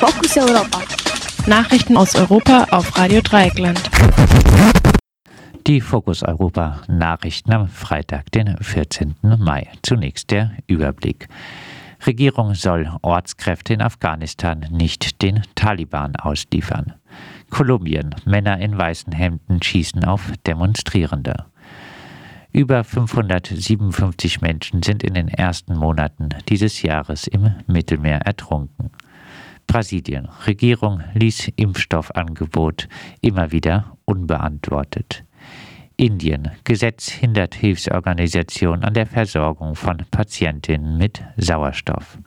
Fokus Europa. Nachrichten aus Europa auf Radio Dreieckland. Die Fokus Europa Nachrichten am Freitag, den 14. Mai. Zunächst der Überblick. Regierung soll Ortskräfte in Afghanistan nicht den Taliban ausliefern. Kolumbien. Männer in weißen Hemden schießen auf Demonstrierende. Über 557 Menschen sind in den ersten Monaten dieses Jahres im Mittelmeer ertrunken. Brasilien. Regierung ließ Impfstoffangebot immer wieder unbeantwortet. Indien. Gesetz hindert Hilfsorganisation an der Versorgung von Patientinnen mit Sauerstoff.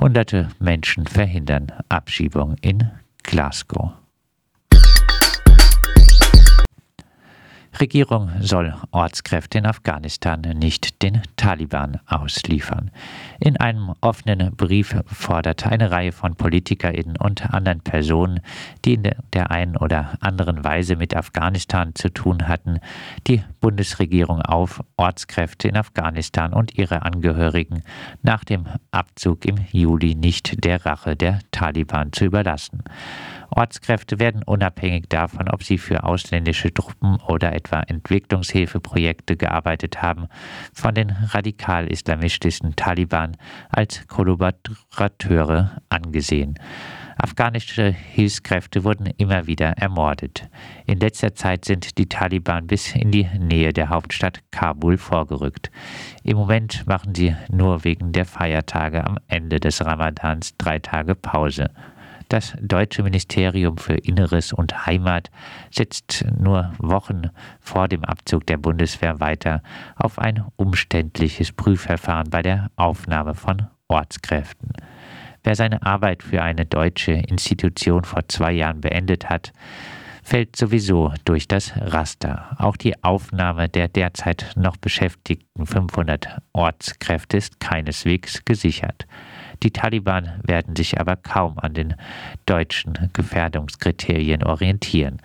Hunderte Menschen verhindern Abschiebung in Glasgow. Regierung soll Ortskräfte in Afghanistan nicht den Taliban ausliefern. In einem offenen Brief forderte eine Reihe von PolitikerInnen und anderen Personen, die in der einen oder anderen Weise mit Afghanistan zu tun hatten, die Bundesregierung auf, Ortskräfte in Afghanistan und ihre Angehörigen nach dem Abzug im Juli nicht der Rache der Taliban zu überlassen. Ortskräfte werden unabhängig davon, ob sie für ausländische Truppen oder etwa Entwicklungshilfeprojekte gearbeitet haben, von den radikal-islamistischen Taliban als Kollaborateure angesehen. Afghanische Hilfskräfte wurden immer wieder ermordet. In letzter Zeit sind die Taliban bis in die Nähe der Hauptstadt Kabul vorgerückt. Im Moment machen sie nur wegen der Feiertage am Ende des Ramadans drei Tage Pause. Das deutsche Ministerium für Inneres und Heimat setzt nur Wochen vor dem Abzug der Bundeswehr weiter auf ein umständliches Prüfverfahren bei der Aufnahme von Ortskräften. Wer seine Arbeit für eine deutsche Institution vor zwei Jahren beendet hat, fällt sowieso durch das Raster. Auch die Aufnahme der derzeit noch beschäftigten 500 Ortskräfte ist keineswegs gesichert. Die Taliban werden sich aber kaum an den deutschen Gefährdungskriterien orientieren.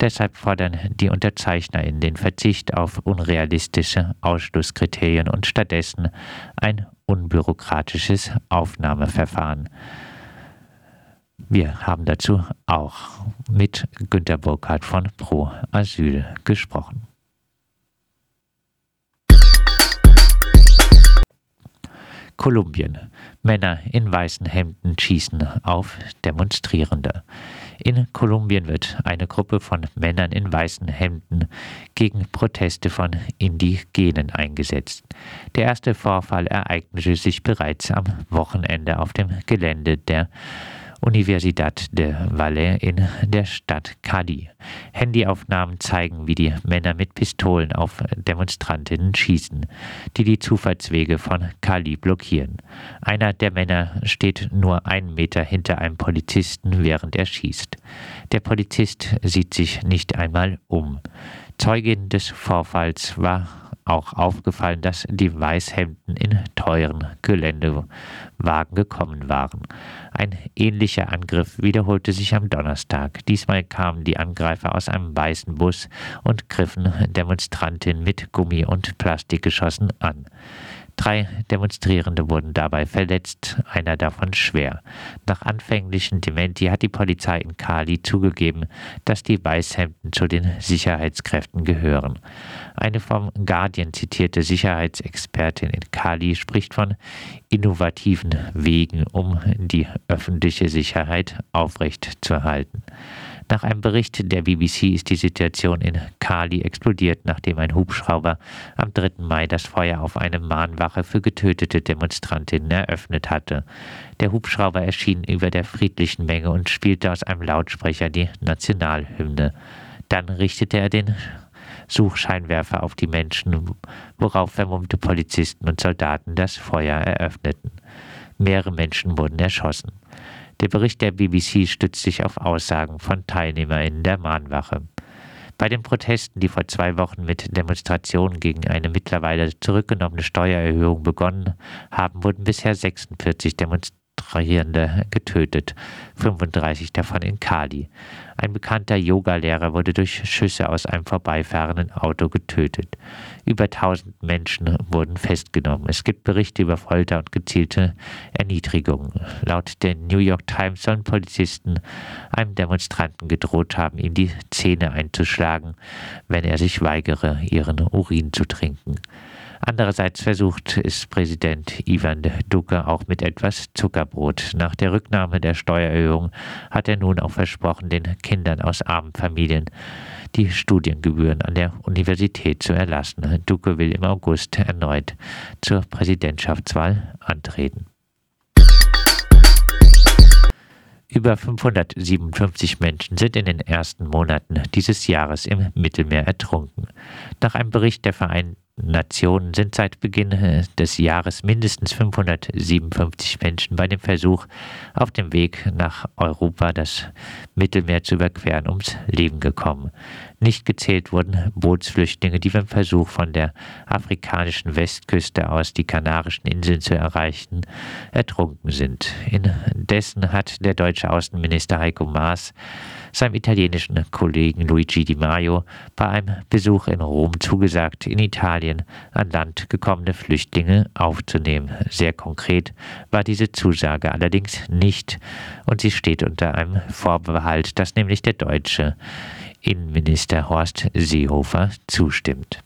Deshalb fordern die UnterzeichnerInnen den Verzicht auf unrealistische Ausschlusskriterien und stattdessen ein unbürokratisches Aufnahmeverfahren. Wir haben dazu auch mit Günter Burkhardt von Pro Asyl gesprochen. Kolumbien. Männer in weißen Hemden schießen auf Demonstrierende. In Kolumbien wird eine Gruppe von Männern in weißen Hemden gegen Proteste von Indigenen eingesetzt. Der erste Vorfall ereignete sich bereits am Wochenende auf dem Gelände der Universidad de Valle in der Stadt Cali. Handyaufnahmen zeigen, wie die Männer mit Pistolen auf Demonstrantinnen schießen, die die Zufahrtswege von Cali blockieren. Einer der Männer steht nur einen Meter hinter einem Polizisten, während er schießt. Der Polizist sieht sich nicht einmal um. Zeugin des Vorfalls war auch aufgefallen, dass die Weißhemden in teuren Geländewagen gekommen waren. Ein ähnlicher Angriff wiederholte sich am Donnerstag. Diesmal kamen die Angreifer aus einem weißen Bus und griffen Demonstrantinnen mit Gummi- und Plastikgeschossen an. Drei Demonstrierende wurden dabei verletzt, einer davon schwer. Nach anfänglichen Dementi hat die Polizei in Cali zugegeben, dass die Weißhemden zu den Sicherheitskräften gehören. Eine vom Guardian zitierte Sicherheitsexpertin in Cali spricht von innovativen Wegen, um die öffentliche Sicherheit aufrechtzuerhalten. Nach einem Bericht der BBC ist die Situation in Cali explodiert, nachdem ein Hubschrauber am 3. Mai das Feuer auf eine Mahnwache für getötete Demonstrantinnen eröffnet hatte. Der Hubschrauber erschien über der friedlichen Menge und spielte aus einem Lautsprecher die Nationalhymne. Dann richtete er den Suchscheinwerfer auf die Menschen, worauf vermummte Polizisten und Soldaten das Feuer eröffneten. Mehrere Menschen wurden erschossen. Der Bericht der BBC stützt sich auf Aussagen von TeilnehmerInnen der Mahnwache. Bei den Protesten, die vor zwei Wochen mit Demonstrationen gegen eine mittlerweile zurückgenommene Steuererhöhung begonnen haben, wurden bisher 46 Demonstrationen Demonstrierende getötet, 35 davon in Kali. Ein bekannter Yogalehrer wurde durch Schüsse aus einem vorbeifahrenden Auto getötet. Über 1000 Menschen wurden festgenommen. Es gibt Berichte über Folter und gezielte Erniedrigungen. Laut der New York Times sollen Polizisten einem Demonstranten gedroht haben, ihm die Zähne einzuschlagen, wenn er sich weigere, ihren Urin zu trinken. Andererseits versucht es Präsident Ivan Duque auch mit etwas Zuckerbrot. Nach der Rücknahme der Steuererhöhung hat er nun auch versprochen, den Kindern aus armen Familien die Studiengebühren an der Universität zu erlassen. Duque will im August erneut zur Präsidentschaftswahl antreten. Über 557 Menschen sind in den ersten Monaten dieses Jahres im Mittelmeer ertrunken. Nach einem Bericht der Vereinten Nationen sind seit Beginn äh, des Jahres mindestens 557 Menschen bei dem Versuch, auf dem Weg nach Europa das Mittelmeer zu überqueren, ums Leben gekommen. Nicht gezählt wurden Bootsflüchtlinge, die beim Versuch von der afrikanischen Westküste aus die Kanarischen Inseln zu erreichen, ertrunken sind. Indessen hat der deutsche Außenminister Heiko Maas seinem italienischen Kollegen Luigi Di Maio bei einem Besuch in Rom zugesagt, in Italien an Land gekommene Flüchtlinge aufzunehmen. Sehr konkret war diese Zusage allerdings nicht und sie steht unter einem Vorbehalt, dass nämlich der deutsche Innenminister Horst Seehofer zustimmt.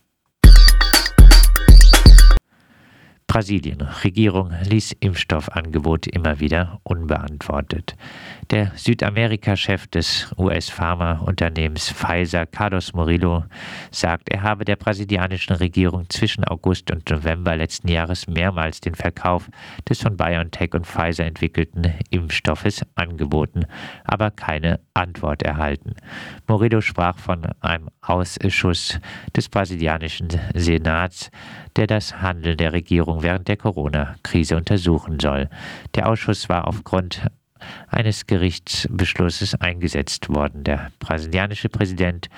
Brasilien. Regierung ließ Impfstoffangebot immer wieder unbeantwortet. Der Südamerika-Chef des US-Pharmaunternehmens Pfizer, Carlos Murillo, sagt, er habe der brasilianischen Regierung zwischen August und November letzten Jahres mehrmals den Verkauf des von BioNTech und Pfizer entwickelten Impfstoffes angeboten, aber keine Antwort erhalten. Murillo sprach von einem Ausschuss des brasilianischen Senats, der das Handeln der Regierung während der Corona-Krise untersuchen soll. Der Ausschuss war aufgrund eines Gerichtsbeschlusses eingesetzt worden. Der brasilianische Präsident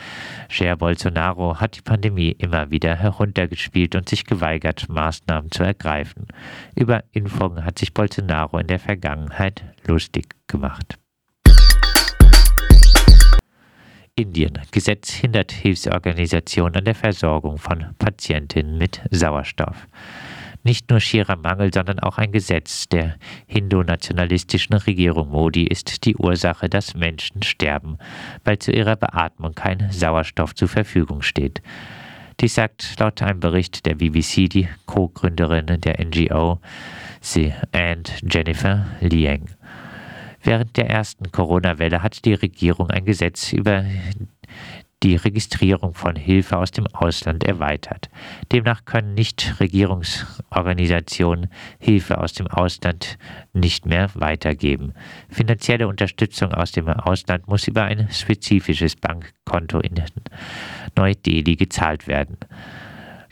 Jair Bolsonaro hat die Pandemie immer wieder heruntergespielt und sich geweigert, Maßnahmen zu ergreifen. Über Impfungen hat sich Bolsonaro in der Vergangenheit lustig gemacht. Indien. Gesetz hindert Hilfsorganisationen an der Versorgung von Patientinnen mit Sauerstoff. Nicht nur schierer Mangel, sondern auch ein Gesetz der hindu-nationalistischen Regierung Modi ist die Ursache, dass Menschen sterben, weil zu ihrer Beatmung kein Sauerstoff zur Verfügung steht. Dies sagt laut einem Bericht der BBC die Co-Gründerin der NGO, sie and Jennifer Liang. Während der ersten Corona-Welle hat die Regierung ein Gesetz über die Registrierung von Hilfe aus dem Ausland erweitert. Demnach können Nichtregierungsorganisationen Hilfe aus dem Ausland nicht mehr weitergeben. Finanzielle Unterstützung aus dem Ausland muss über ein spezifisches Bankkonto in Neu-Delhi gezahlt werden.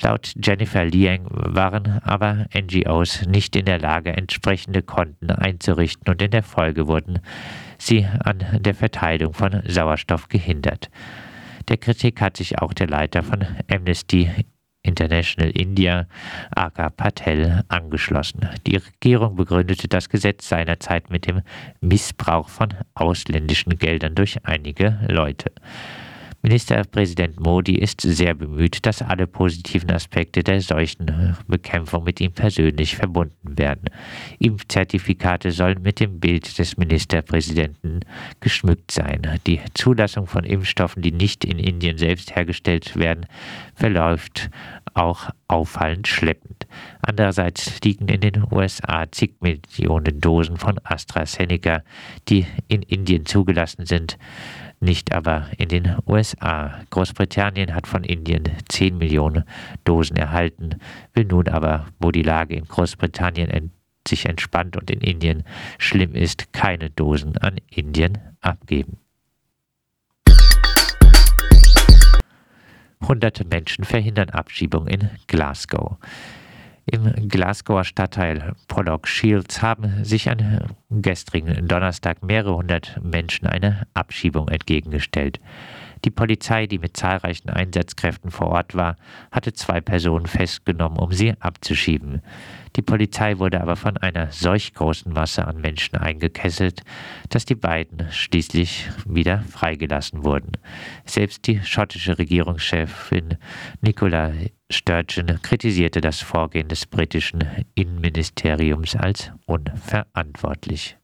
Laut Jennifer Liang waren aber NGOs nicht in der Lage, entsprechende Konten einzurichten und in der Folge wurden sie an der Verteilung von Sauerstoff gehindert. Der Kritik hat sich auch der Leiter von Amnesty International India, Aka Patel, angeschlossen. Die Regierung begründete das Gesetz seinerzeit mit dem Missbrauch von ausländischen Geldern durch einige Leute. Ministerpräsident Modi ist sehr bemüht, dass alle positiven Aspekte der Seuchenbekämpfung mit ihm persönlich verbunden werden. Impfzertifikate sollen mit dem Bild des Ministerpräsidenten geschmückt sein. Die Zulassung von Impfstoffen, die nicht in Indien selbst hergestellt werden, verläuft auch auffallend schleppend. Andererseits liegen in den USA zig Millionen Dosen von AstraZeneca, die in Indien zugelassen sind, nicht aber in den USA. Großbritannien hat von Indien 10 Millionen Dosen erhalten, will nun aber, wo die Lage in Großbritannien sich entspannt und in Indien schlimm ist, keine Dosen an Indien abgeben. Hunderte Menschen verhindern Abschiebung in Glasgow. Im Glasgower Stadtteil Pollock Shields haben sich am gestrigen Donnerstag mehrere hundert Menschen eine Abschiebung entgegengestellt. Die Polizei, die mit zahlreichen Einsatzkräften vor Ort war, hatte zwei Personen festgenommen, um sie abzuschieben. Die Polizei wurde aber von einer solch großen Masse an Menschen eingekesselt, dass die beiden schließlich wieder freigelassen wurden. Selbst die schottische Regierungschefin Nicola Sturgeon kritisierte das Vorgehen des britischen Innenministeriums als unverantwortlich.